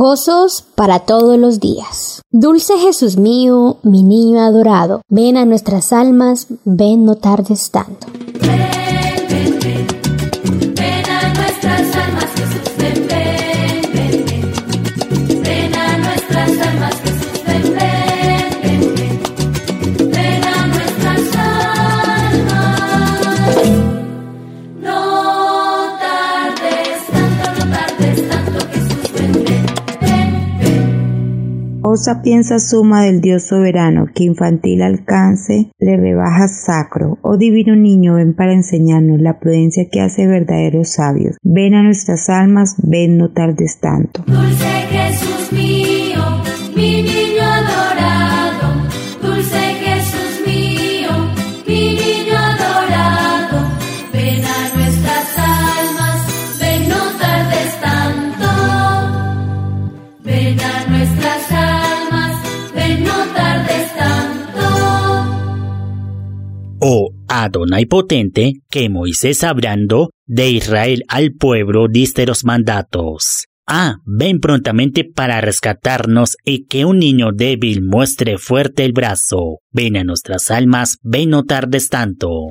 Gozos para todos los días. Dulce Jesús mío, mi niño adorado, ven a nuestras almas, ven no tardes tanto. Sapienza suma del Dios soberano, que infantil alcance le rebaja sacro. Oh divino niño, ven para enseñarnos la prudencia que hace verdaderos sabios. Ven a nuestras almas, ven no tardes tanto. Mío, Adonai potente, que Moisés hablando de Israel al pueblo diste los mandatos. Ah, ven prontamente para rescatarnos y que un niño débil muestre fuerte el brazo. Ven a nuestras almas, ven no tardes tanto.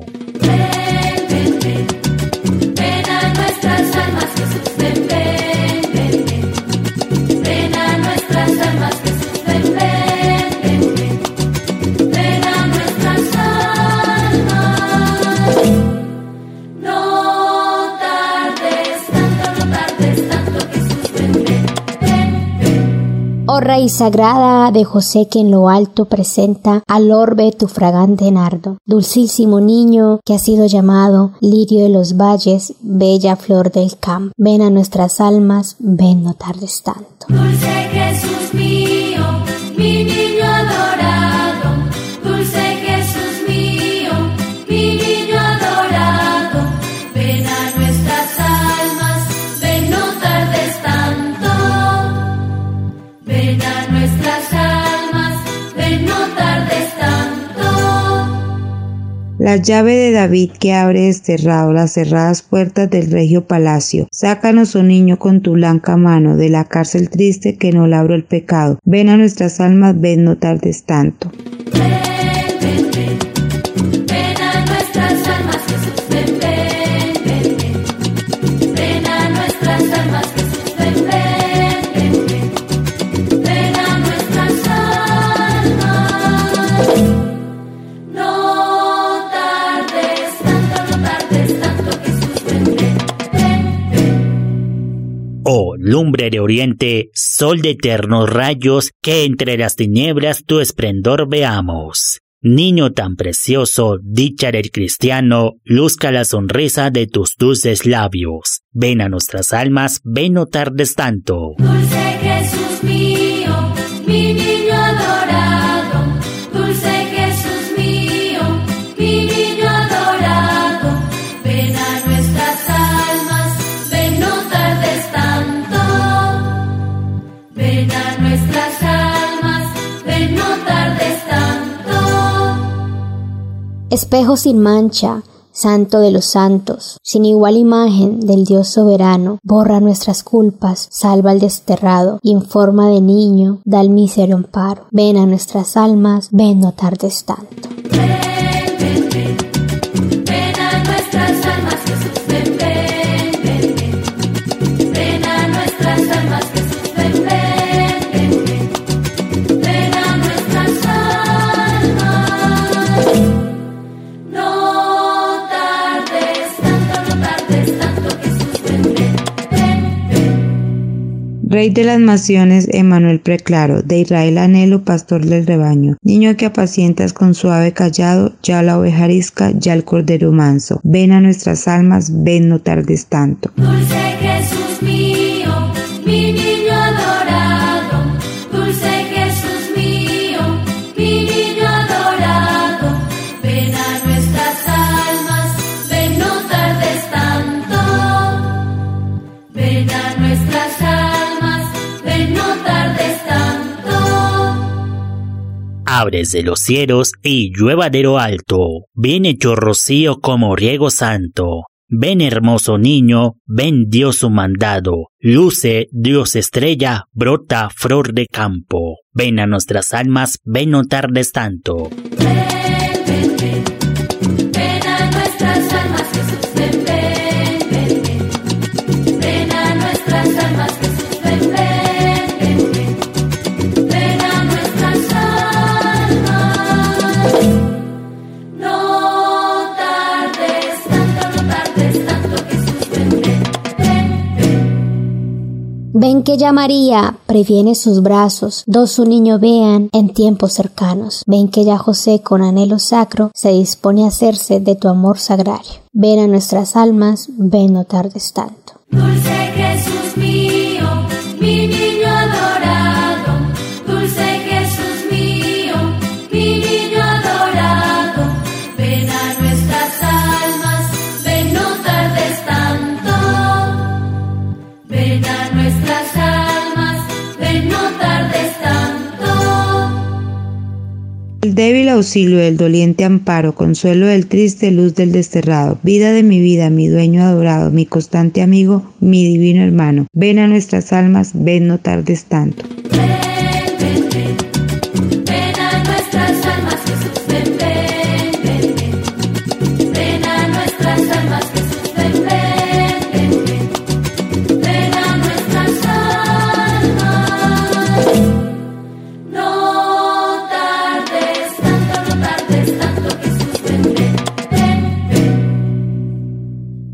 Raíz sagrada de José que en lo alto presenta al orbe tu fragante nardo, dulcísimo niño que ha sido llamado lirio de los valles, bella flor del campo. Ven a nuestras almas, ven no tardes tanto. La llave de David que abre desterrado las cerradas puertas del regio palacio. Sácanos, oh niño, con tu blanca mano de la cárcel triste que no labro el pecado. Ven a nuestras almas, ven no tardes tanto. Oh lumbre de oriente, sol de eternos rayos, que entre las tinieblas tu esplendor veamos. Niño tan precioso, dicha del cristiano, luzca la sonrisa de tus dulces labios. Ven a nuestras almas, ven no tardes tanto. Espejo sin mancha, santo de los santos, sin igual imagen del Dios soberano, borra nuestras culpas, salva al desterrado, y en forma de niño da el mísero amparo. Ven a nuestras almas, ven no tardes tanto. Rey de las naciones, Emanuel Preclaro, de Israel anhelo, pastor del rebaño. Niño que apacientas con suave callado, ya la oveja arisca, ya el cordero manso. Ven a nuestras almas, ven no tardes tanto. Dulce Jesús Abres de los cielos y llueva de lo alto, bien hecho rocío como riego santo. Ven hermoso niño, ven Dios su mandado, luce Dios estrella, brota flor de campo. Ven a nuestras almas, ven no tardes tanto. Ven. Que ya María previene sus brazos, dos su niño vean en tiempos cercanos. Ven que ya José con anhelo sacro se dispone a hacerse de tu amor sagrario. Ven a nuestras almas, ven no tardes tanto. Dulce débil auxilio del doliente amparo, consuelo del triste, luz del desterrado, vida de mi vida, mi dueño adorado, mi constante amigo, mi divino hermano. Ven a nuestras almas, ven no tardes tanto.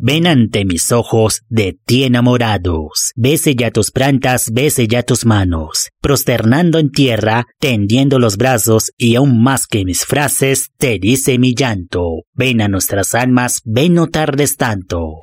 Ven. Ante mis ojos de ti enamorados. Bese ya tus plantas, bese ya tus manos. Prosternando en tierra, tendiendo los brazos y aún más que mis frases, te dice mi llanto. Ven a nuestras almas, ven no tardes tanto.